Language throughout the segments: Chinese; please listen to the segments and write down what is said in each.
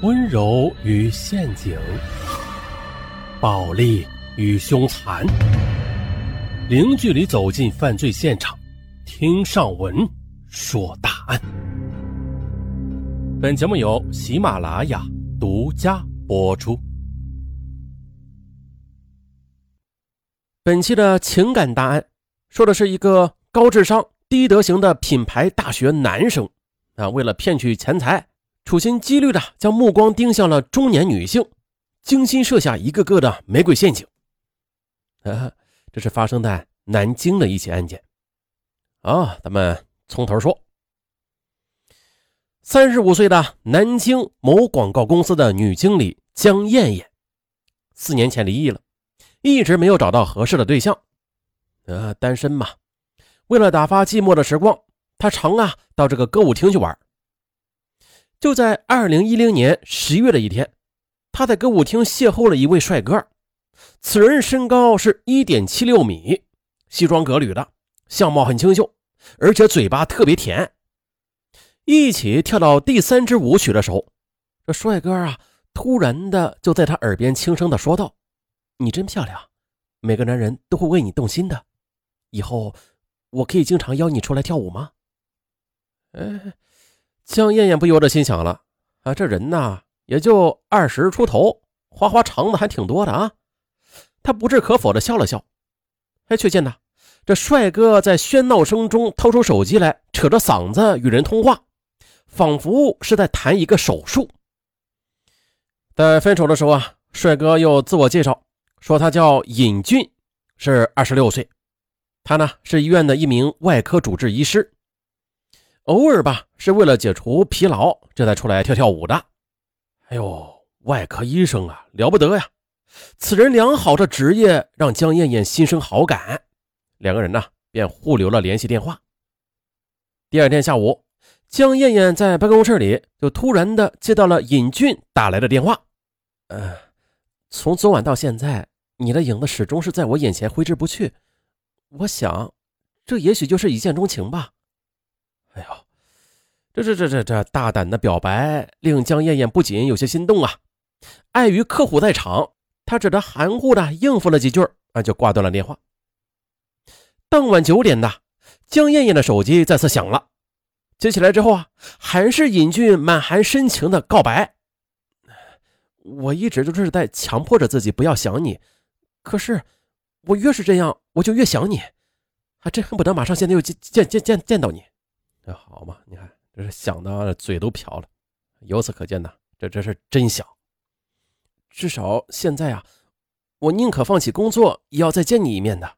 温柔与陷阱，暴力与凶残，零距离走进犯罪现场，听上文说大案。本节目由喜马拉雅独家播出。本期的情感大案，说的是一个高智商、低德行的品牌大学男生啊，为了骗取钱财。处心积虑的将目光盯向了中年女性，精心设下一个个的玫瑰陷阱。啊，这是发生在南京的一起案件。啊，咱们从头说。三十五岁的南京某广告公司的女经理江艳艳，四年前离异了，一直没有找到合适的对象。呃，单身嘛，为了打发寂寞的时光，她常啊到这个歌舞厅去玩。就在二零一零年十月的一天，他在歌舞厅邂逅了一位帅哥。此人身高是一点七六米，西装革履的，相貌很清秀，而且嘴巴特别甜。一起跳到第三支舞曲的时候，这帅哥啊，突然的就在他耳边轻声的说道：“你真漂亮，每个男人都会为你动心的。以后我可以经常邀你出来跳舞吗？”哎。江艳艳不由得心想了：“啊，这人呐，也就二十出头，花花肠子还挺多的啊。”他不置可否的笑了笑。哎，却见呐，这帅哥在喧闹声中掏出手机来，扯着嗓子与人通话，仿佛是在谈一个手术。在分手的时候啊，帅哥又自我介绍说他叫尹俊，是二十六岁，他呢是医院的一名外科主治医师。偶尔吧，是为了解除疲劳，这才出来跳跳舞的。哎呦，外科医生啊，了不得呀！此人良好的职业让江艳艳心生好感，两个人呢便互留了联系电话。第二天下午，江艳艳在办公室里就突然的接到了尹俊打来的电话。呃，从昨晚到现在，你的影子始终是在我眼前挥之不去。我想，这也许就是一见钟情吧。哎呦，这这这这这大胆的表白令江艳艳不仅有些心动啊！碍于客户在场，她只得含糊的应付了几句啊，就挂断了电话。当晚九点的，江艳艳的手机再次响了，接起来之后啊，还是尹俊满含深情的告白：“我一直都是在强迫着自己不要想你，可是我越是这样，我就越想你，还真恨不得马上现在就见见见见见到你。”这好嘛？你看，这是想的嘴都瓢了。由此可见呢，这这是真想。至少现在啊，我宁可放弃工作，也要再见你一面的。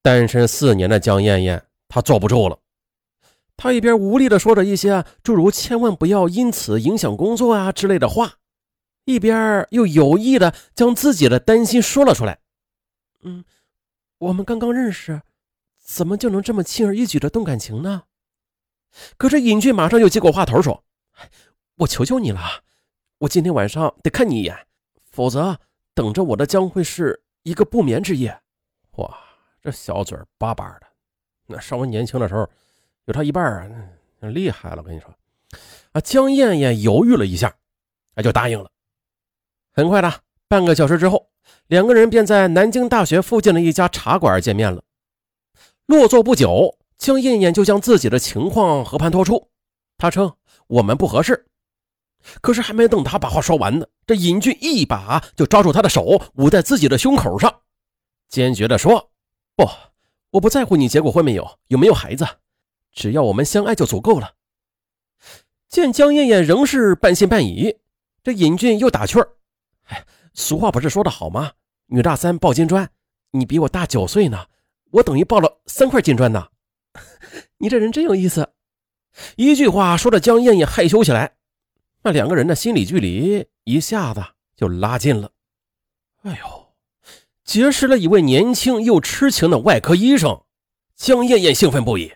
单身四年的江艳艳，她坐不住了。她一边无力的说着一些诸如“千万不要因此影响工作啊”之类的话，一边又有意的将自己的担心说了出来。嗯，我们刚刚认识。怎么就能这么轻而易举的动感情呢？可是尹俊马上又接过话头说：“我求求你了，我今天晚上得看你一眼，否则等着我的将会是一个不眠之夜。”哇，这小嘴巴巴的，那稍微年轻的时候有他一半啊，厉害了。我跟你说，啊，江艳艳犹豫了一下，那就答应了。很快的，半个小时之后，两个人便在南京大学附近的一家茶馆见面了。落座不久，江艳艳就将自己的情况和盘托出。她称我们不合适。可是还没等她把话说完呢，这尹俊一把就抓住她的手，捂在自己的胸口上，坚决地说：“不，我不在乎你结过婚没有，有没有孩子，只要我们相爱就足够了。”见江艳艳仍是半信半疑，这尹俊又打趣儿：“哎，俗话不是说的好吗？女大三抱金砖，你比我大九岁呢。”我等于抱了三块金砖呢，你这人真有意思。一句话说的江艳艳害羞起来，那两个人的心理距离一下子就拉近了。哎呦，结识了一位年轻又痴情的外科医生，江艳艳兴奋不已。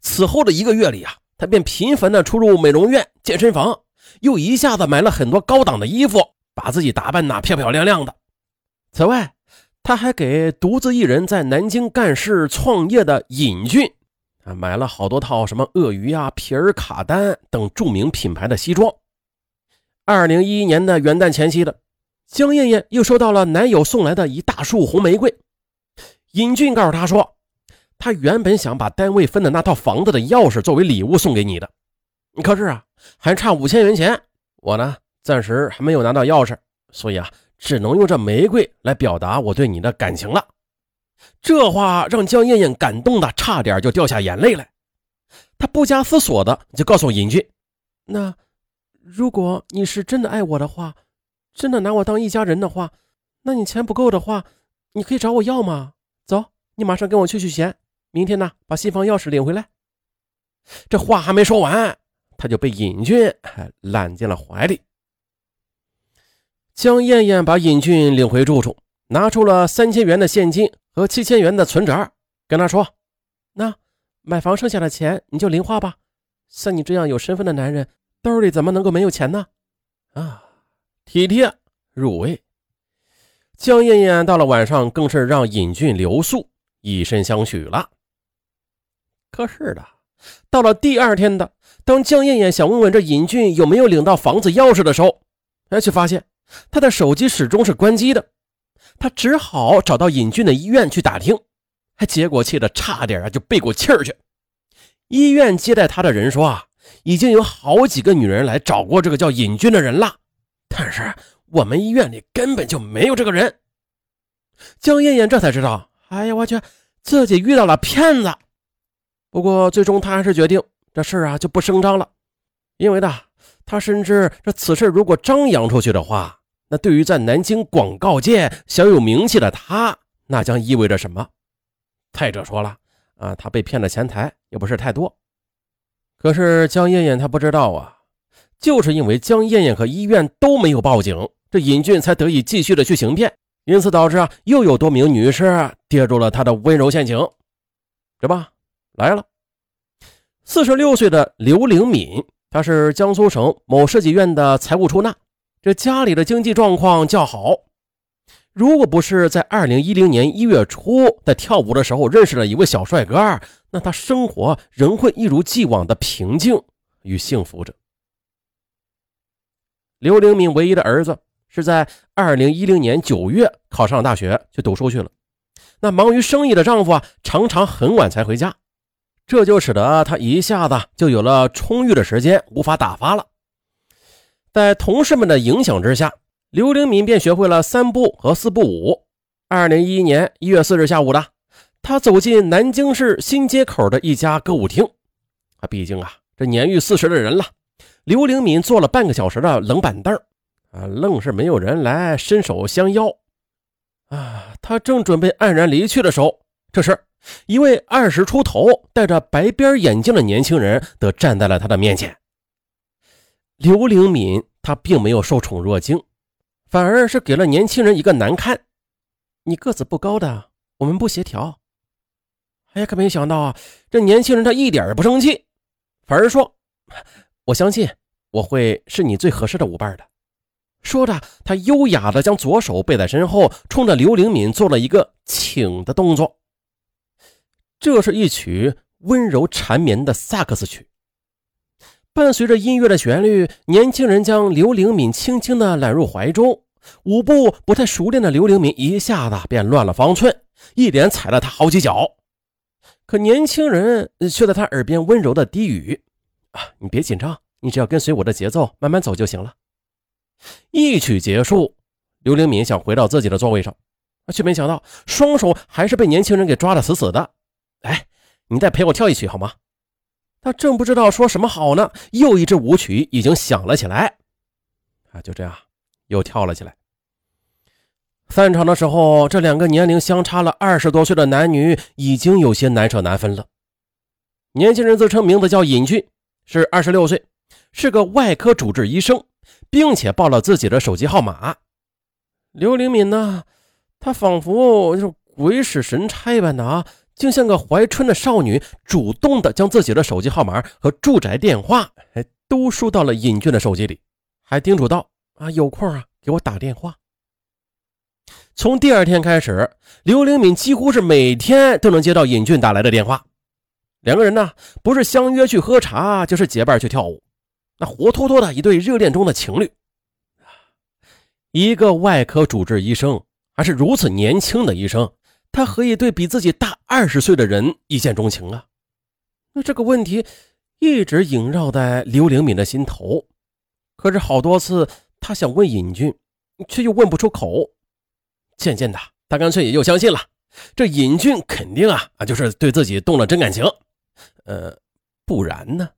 此后的一个月里啊，她便频繁的出入美容院、健身房，又一下子买了很多高档的衣服，把自己打扮的漂漂亮亮的。此外，他还给独自一人在南京干事创业的尹俊啊买了好多套什么鳄鱼啊、皮尔卡丹等著名品牌的西装，二零一一年的元旦前夕的，江艳艳又收到了男友送来的一大束红玫瑰。尹俊告诉她说，他原本想把单位分的那套房子的钥匙作为礼物送给你的，可是啊，还差五千元钱，我呢暂时还没有拿到钥匙，所以啊，只能用这玫瑰来表达我对你的感情了。这话让江艳艳感动的差点就掉下眼泪来。她不加思索的就告诉尹俊：“那如果你是真的爱我的话，真的拿我当一家人的话，那你钱不够的话，你可以找我要吗？走，你马上跟我去取钱，明天呢把新房钥匙领回来。”这话还没说完，他就被尹俊揽进了怀里。江艳艳把尹俊领回住处，拿出了三千元的现金。和七千元的存折，跟他说：“那买房剩下的钱你就零花吧。像你这样有身份的男人，兜里怎么能够没有钱呢？”啊，体贴入微。江艳艳到了晚上，更是让尹俊留宿，以身相许了。可是的，到了第二天的，当江艳艳想问问这尹俊有没有领到房子钥匙的时候，哎，却发现他的手机始终是关机的。他只好找到尹俊的医院去打听，还结果气得差点啊就背过气儿去。医院接待他的人说啊，已经有好几个女人来找过这个叫尹俊的人了，但是我们医院里根本就没有这个人。江艳艳这才知道，哎呀，我去，自己遇到了骗子。不过最终他还是决定这事啊就不声张了，因为呢，他深知这此事如果张扬出去的话。那对于在南京广告界小有名气的他，那将意味着什么？再者说了，啊，他被骗的钱财也不是太多。可是江艳艳她不知道啊，就是因为江艳艳和医院都没有报警，这尹俊才得以继续的去行骗，因此导致啊，又有多名女士跌入了他的温柔陷阱。这吧，来了，四十六岁的刘玲敏，她是江苏省某设计院的财务出纳。这家里的经济状况较好，如果不是在二零一零年一月初在跳舞的时候认识了一位小帅哥，那他生活仍会一如既往的平静与幸福着。刘灵敏唯一的儿子是在二零一零年九月考上了大学去读书去了，那忙于生意的丈夫啊，常常很晚才回家，这就使得他一下子就有了充裕的时间，无法打发了。在同事们的影响之下，刘灵敏便学会了三步和四步舞。二零一一年一月四日下午的，他走进南京市新街口的一家歌舞厅。啊，毕竟啊，这年逾四十的人了，刘灵敏坐了半个小时的冷板凳啊，愣是没有人来伸手相邀。啊，他正准备黯然离去的时候，这时一位二十出头、戴着白边眼镜的年轻人则站在了他的面前。刘灵敏，她并没有受宠若惊，反而是给了年轻人一个难看。你个子不高的，我们不协调。哎呀，可没想到啊，这年轻人他一点也不生气，反而说：“我相信我会是你最合适的舞伴的。”说着，他优雅的将左手背在身后，冲着刘灵敏做了一个请的动作。这是一曲温柔缠绵的萨克斯曲。伴随着音乐的旋律，年轻人将刘灵敏轻轻地揽入怀中。舞步不太熟练的刘灵敏一下子便乱了方寸，一连踩了他好几脚。可年轻人却在他耳边温柔的低语：“啊，你别紧张，你只要跟随我的节奏，慢慢走就行了。”一曲结束，刘灵敏想回到自己的座位上，却没想到双手还是被年轻人给抓得死死的。“哎，你再陪我跳一曲好吗？”他正不知道说什么好呢，又一支舞曲已经响了起来，啊，就这样又跳了起来。散场的时候，这两个年龄相差了二十多岁的男女已经有些难舍难分了。年轻人自称名字叫尹俊，是二十六岁，是个外科主治医生，并且报了自己的手机号码。刘灵敏呢，她仿佛就是鬼使神差般的啊。竟像个怀春的少女，主动的将自己的手机号码和住宅电话，哎，都输到了尹俊的手机里，还叮嘱道：“啊，有空啊，给我打电话。”从第二天开始，刘灵敏几乎是每天都能接到尹俊打来的电话。两个人呢，不是相约去喝茶，就是结伴去跳舞，那活脱脱的一对热恋中的情侣。一个外科主治医生，还是如此年轻的医生，他何以对比自己大二十岁的人一见钟情啊？那这个问题一直萦绕在刘灵敏的心头。可是好多次，他想问尹俊，却又问不出口。渐渐的，他干脆也就相信了，这尹俊肯定啊啊，就是对自己动了真感情。呃，不然呢？